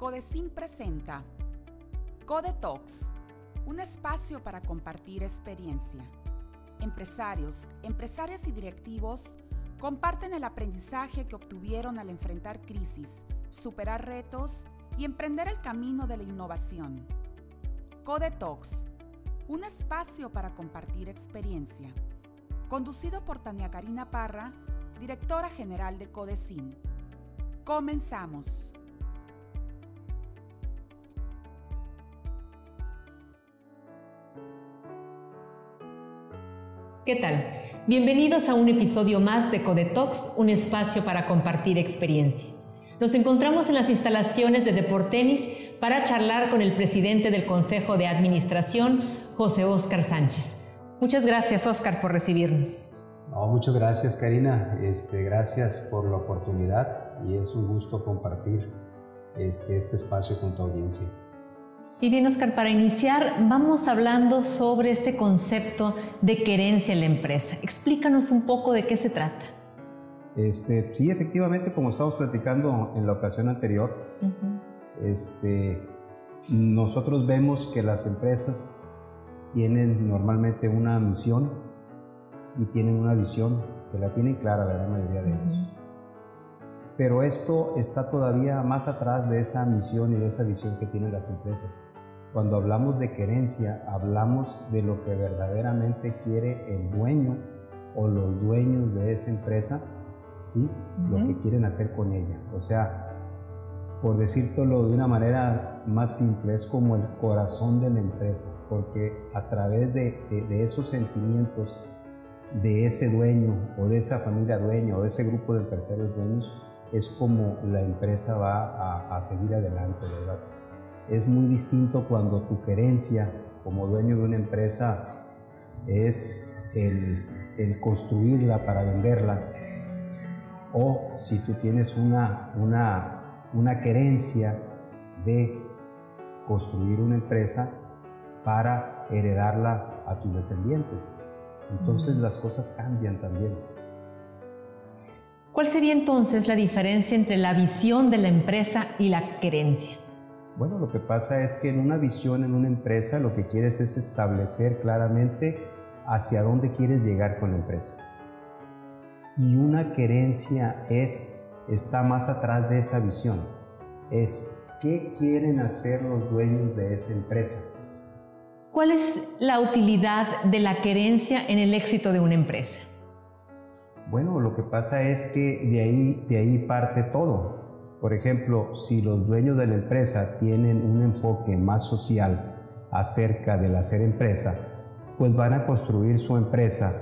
Codecin presenta Code Talks, un espacio para compartir experiencia. Empresarios, empresarias y directivos comparten el aprendizaje que obtuvieron al enfrentar crisis, superar retos y emprender el camino de la innovación. Code Talks, un espacio para compartir experiencia. Conducido por Tania Karina Parra, directora general de Codecin. Comenzamos. ¿Qué tal? Bienvenidos a un episodio más de Codetox, un espacio para compartir experiencia. Nos encontramos en las instalaciones de Deportenis para charlar con el presidente del Consejo de Administración, José Óscar Sánchez. Muchas gracias, Óscar, por recibirnos. muchas gracias, Karina. Este, gracias por la oportunidad y es un gusto compartir este, este espacio con tu audiencia. Y bien, Oscar, para iniciar, vamos hablando sobre este concepto de querencia en la empresa. Explícanos un poco de qué se trata. Este, sí, efectivamente, como estábamos platicando en la ocasión anterior, este, nosotros vemos que las empresas tienen normalmente una misión y tienen una visión que la tienen clara la gran mayoría de ellos. Pero esto está todavía más atrás de esa misión y de esa visión que tienen las empresas. Cuando hablamos de querencia, hablamos de lo que verdaderamente quiere el dueño o los dueños de esa empresa, ¿sí? Lo que quieren hacer con ella. O sea, por decírtelo de una manera más simple, es como el corazón de la empresa, porque a través de, esos sentimientos de ese dueño o de esa familia dueña o de ese grupo de empresarios dueños, es como la empresa va a, a seguir adelante, ¿verdad? Es muy distinto cuando tu querencia como dueño de una empresa es el, construirla para venderla o si tú tienes una, una, una querencia de construir una empresa para heredarla a tus descendientes. Entonces las cosas cambian también. ¿Cuál sería entonces la diferencia entre la visión de la empresa y la querencia? Bueno, lo que pasa es que en una visión, en una empresa, lo que quieres es establecer claramente hacia dónde quieres llegar con la empresa. Y una querencia es, está más atrás de esa visión. Es qué quieren hacer los dueños de esa empresa. ¿Cuál es la utilidad de la querencia en el éxito de una empresa? Bueno, lo que pasa es que de ahí, de ahí parte todo. Por ejemplo, si los dueños de la empresa tienen un enfoque más social acerca del hacer empresa, pues van a construir su empresa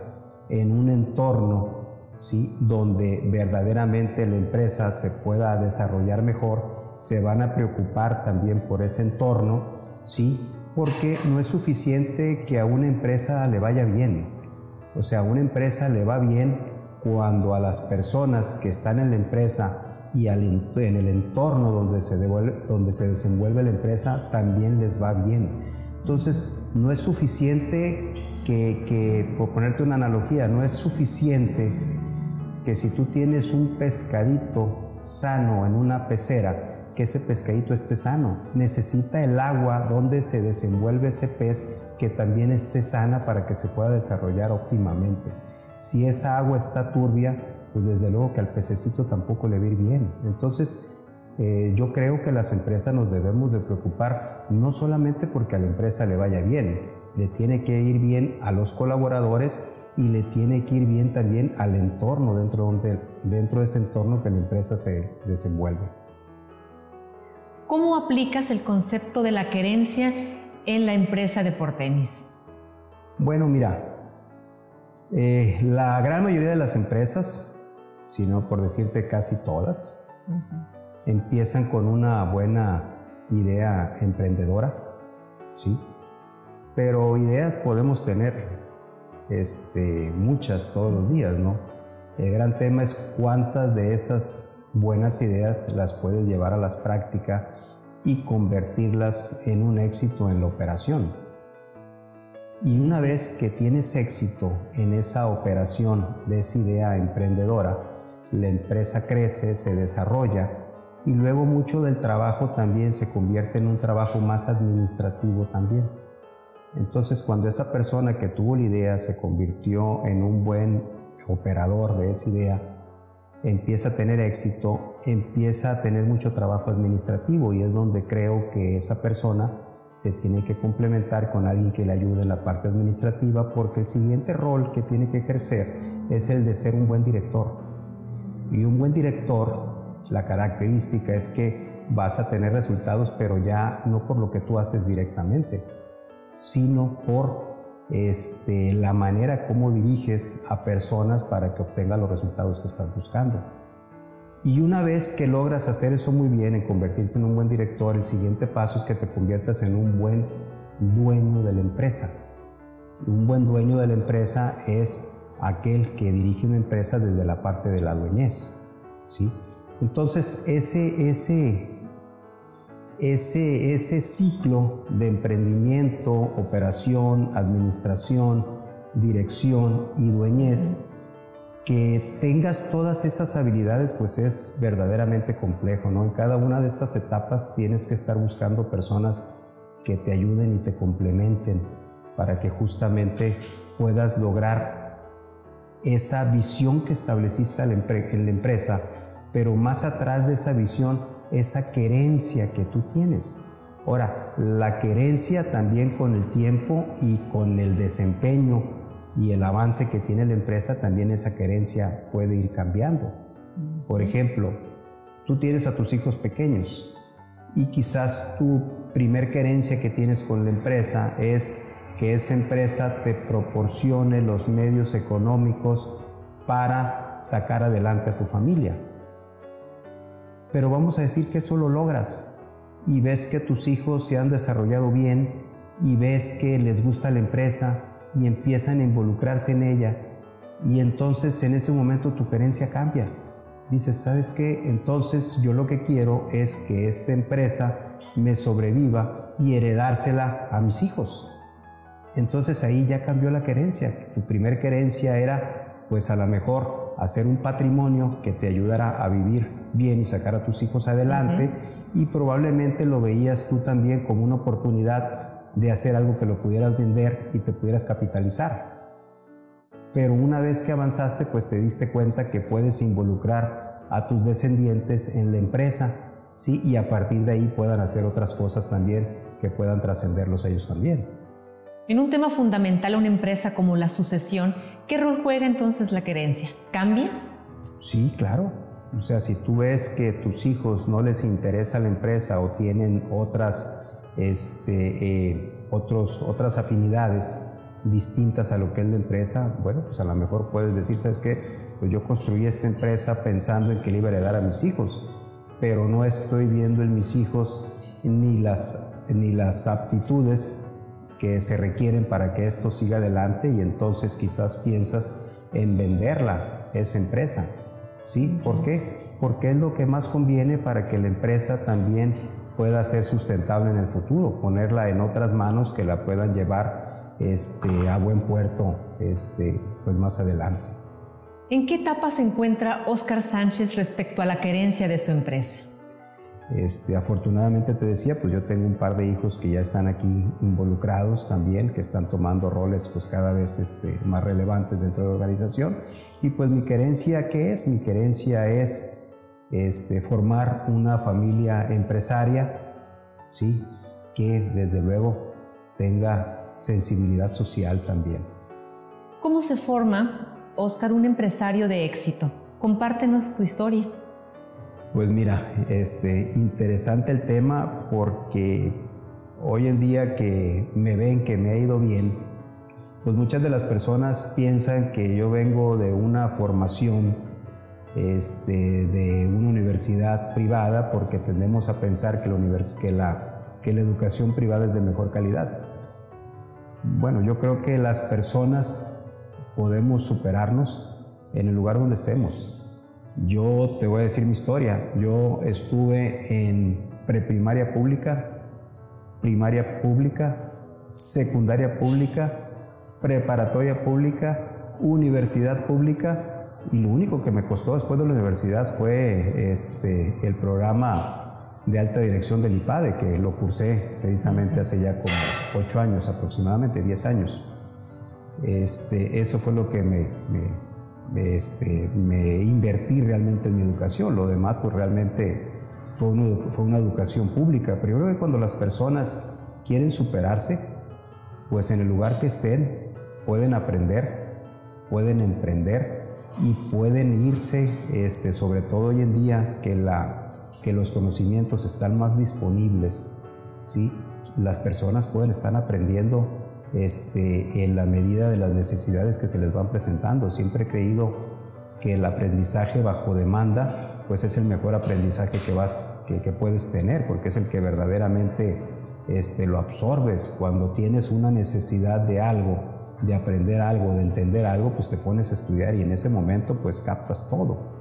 en un entorno ¿sí? donde verdaderamente la empresa se pueda desarrollar mejor, se van a preocupar también por ese entorno, ¿sí? porque no es suficiente que a una empresa le vaya bien. O sea, a una empresa le va bien cuando a las personas que están en la empresa y en el entorno donde se, donde se desenvuelve la empresa también les va bien. Entonces, no es suficiente que, que, por ponerte una analogía, no es suficiente que si tú tienes un pescadito sano en una pecera, que ese pescadito esté sano. Necesita el agua donde se desenvuelve ese pez que también esté sana para que se pueda desarrollar óptimamente. Si esa agua está turbia, pues desde luego que al pececito tampoco le va a ir bien. Entonces, eh, yo creo que las empresas nos debemos de preocupar no solamente porque a la empresa le vaya bien, le tiene que ir bien a los colaboradores y le tiene que ir bien también al entorno dentro, de, dentro de ese entorno que la empresa se desenvuelve. ¿Cómo aplicas el concepto de la querencia en la empresa de Portenis? Bueno, mira, eh, la gran mayoría de las empresas sino por decirte casi todas, empiezan con una buena idea emprendedora, ¿sí? Pero ideas podemos tener este, muchas todos los días, ¿no? El gran tema es cuántas de esas buenas ideas las puedes llevar a las prácticas y convertirlas en un éxito en la operación. Y una vez que tienes éxito en esa operación de esa idea emprendedora, la empresa crece, se desarrolla y luego mucho del trabajo también se convierte en un trabajo más administrativo también. Entonces cuando esa persona que tuvo la idea se convirtió en un buen operador de esa idea, empieza a tener éxito, empieza a tener mucho trabajo administrativo y es donde creo que esa persona se tiene que complementar con alguien que le ayude en la parte administrativa porque el siguiente rol que tiene que ejercer es el de ser un buen director. Y un buen director, la característica es que vas a tener resultados, pero ya no por lo que tú haces directamente, sino por este, la manera como diriges a personas para que obtengan los resultados que estás buscando. Y una vez que logras hacer eso muy bien, en convertirte en un buen director, el siguiente paso es que te conviertas en un buen dueño de la empresa. Un buen dueño de la empresa es aquel que dirige una empresa desde la parte de la dueñez. ¿sí? Entonces, ese, ese, ese, ese ciclo de emprendimiento, operación, administración, dirección y dueñez, que tengas todas esas habilidades, pues es verdaderamente complejo, ¿no? En cada una de estas etapas tienes que estar buscando personas que te ayuden y te complementen para que justamente puedas lograr esa visión que estableciste en la empresa, pero más atrás de esa visión, esa querencia que tú tienes. Ahora, la querencia también con el tiempo y con el desempeño y el avance que tiene la empresa, también esa querencia puede ir cambiando. Por ejemplo, tú tienes a tus hijos pequeños y quizás tu primer querencia que tienes con la empresa es que esa empresa te proporcione los medios económicos para sacar adelante a tu familia. Pero vamos a decir que eso lo logras y ves que tus hijos se han desarrollado bien y ves que les gusta la empresa y empiezan a involucrarse en ella y entonces en ese momento tu querencia cambia. Dices, ¿sabes qué? Entonces yo lo que quiero es que esta empresa me sobreviva y heredársela a mis hijos. Entonces ahí ya cambió la querencia. Tu primer querencia era, pues a lo mejor, hacer un patrimonio que te ayudara a vivir bien y sacar a tus hijos adelante y probablemente lo veías tú también como una oportunidad de hacer algo que lo pudieras vender y te pudieras capitalizar. Pero una vez que avanzaste, pues te diste cuenta que puedes involucrar a tus descendientes en la empresa, ¿sí? Y a partir de ahí puedan hacer otras cosas también que puedan trascenderlos ellos también. En un tema fundamental a una empresa como la sucesión, ¿qué rol juega entonces la querencia? ¿Cambia? Sí, claro. O sea, si tú ves que tus hijos no les interesa la empresa o tienen otras, este, eh, otros, otras afinidades distintas a lo que es la empresa, bueno, pues a lo mejor puedes decir, ¿sabes qué? Pues yo construí esta empresa pensando en que le iba a heredar a mis hijos, pero no estoy viendo en mis hijos ni las, ni las aptitudes que se requieren para que esto siga adelante y entonces quizás piensas en venderla, esa empresa. ¿Sí? ¿Por qué? Porque es lo que más conviene para que la empresa también pueda ser sustentable en el futuro, ponerla en otras manos que la puedan llevar este, a buen puerto este, pues más adelante. ¿En qué etapa se encuentra Oscar Sánchez respecto a la querencia de su empresa? Este, afortunadamente te decía, pues yo tengo un par de hijos que ya están aquí involucrados también, que están tomando roles pues cada vez este, más relevantes dentro de la organización. Y pues mi querencia, ¿qué es? Mi querencia es este, formar una familia empresaria, ¿sí? Que desde luego tenga sensibilidad social también. ¿Cómo se forma, Oscar, un empresario de éxito? Compártenos tu historia. Pues mira, este, interesante el tema porque hoy en día que me ven que me ha ido bien, pues muchas de las personas piensan que yo vengo de una formación este, de una universidad privada porque tendemos a pensar que la, que, la, que la educación privada es de mejor calidad. Bueno, yo creo que las personas podemos superarnos en el lugar donde estemos. Yo te voy a decir mi historia. Yo estuve en preprimaria pública, primaria pública, secundaria pública, preparatoria pública, universidad pública y lo único que me costó después de la universidad fue este, el programa de alta dirección del IPADE, que lo cursé precisamente hace ya como ocho años aproximadamente, diez años. Este, eso fue lo que me, me, este, me invertí realmente en mi educación. Lo demás, pues realmente fue, fue una educación pública. Pero yo creo que cuando las personas quieren superarse, pues en el lugar que estén pueden aprender, pueden emprender y pueden irse, este, sobre todo hoy en día que, la, que los conocimientos están más disponibles, ¿sí? las personas pueden estar aprendiendo este, en la medida de las necesidades que se les van presentando. Siempre he creído que el aprendizaje bajo demanda pues es el mejor aprendizaje que, vas, que, que puedes tener, porque es el que verdaderamente este, lo absorbes. Cuando tienes una necesidad de algo, de aprender algo, de entender algo, pues te pones a estudiar y en ese momento pues captas todo.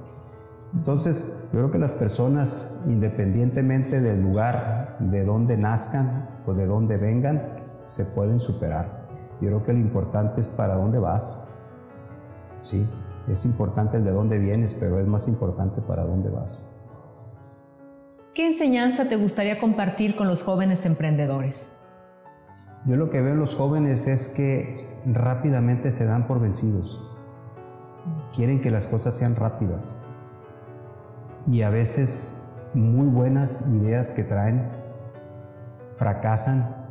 Entonces, yo creo que las personas, independientemente del lugar de donde nazcan o de donde vengan, se pueden superar. Yo creo que lo importante es para dónde vas. Sí, es importante el de dónde vienes, pero es más importante para dónde vas. ¿Qué enseñanza te gustaría compartir con los jóvenes emprendedores? Yo lo que veo en los jóvenes es que rápidamente se dan por vencidos. Quieren que las cosas sean rápidas. Y a veces muy buenas ideas que traen fracasan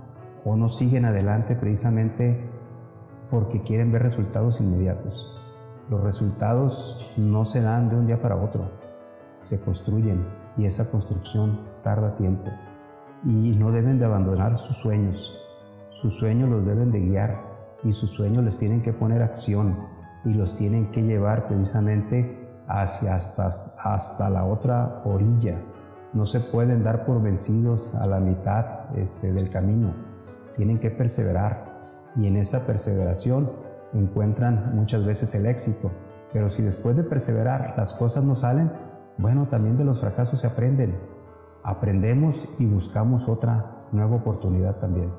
o no siguen adelante precisamente porque quieren ver resultados inmediatos. Los resultados no se dan de un día para otro, se construyen y esa construcción tarda tiempo. Y no deben de abandonar sus sueños, sus sueños los deben de guiar y sus sueños les tienen que poner acción y los tienen que llevar precisamente hacia hasta, hasta la otra orilla. No se pueden dar por vencidos a la mitad este, del camino. Tienen que perseverar y en esa perseveración encuentran muchas veces el éxito. Pero si después de perseverar las cosas no salen, bueno, también de los fracasos se aprenden. Aprendemos y buscamos otra nueva oportunidad también.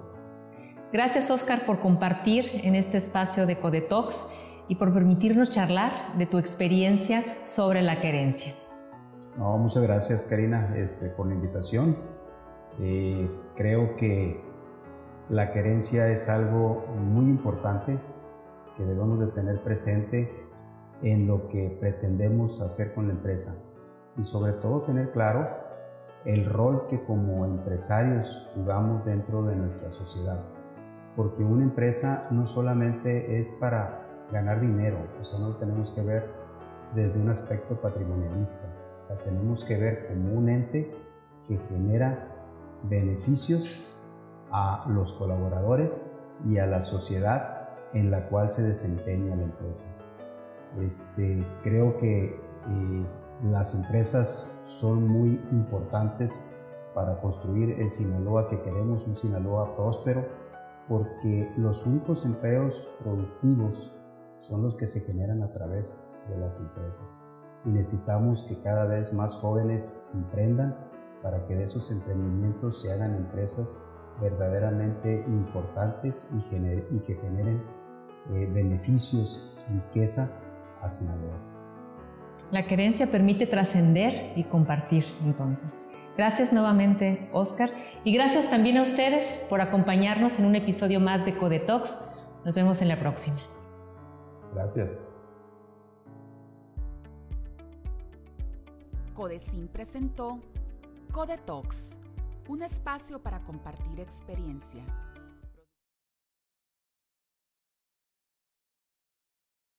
Gracias, Oscar, por compartir en este espacio de Codetox y por permitirnos charlar de tu experiencia sobre la querencia. No, muchas gracias, Karina, este, por la invitación. Eh, creo que la querencia es algo muy importante que debemos de tener presente en lo que pretendemos hacer con la empresa. Y sobre todo tener claro el rol que como empresarios jugamos dentro de nuestra sociedad. Porque una empresa no solamente es para ganar dinero, o sea, no lo tenemos que ver desde un aspecto patrimonialista, la tenemos que ver como un ente que genera beneficios a los colaboradores y a la sociedad en la cual se desempeña la empresa. Este, creo que eh, las empresas son muy importantes para construir el Sinaloa que queremos, un Sinaloa próspero, porque los únicos empleos productivos son los que se generan a través de las empresas. Y necesitamos que cada vez más jóvenes emprendan para que de esos emprendimientos se hagan empresas verdaderamente importantes y, que generen eh, beneficios, riqueza a Sinaloa. La querencia permite trascender y compartir entonces. Gracias nuevamente, Oscar. Y gracias también a ustedes por acompañarnos en un episodio más de Codetox. Nos vemos en la próxima. Gracias. Codecin presentó Codetox, un espacio para compartir experiencia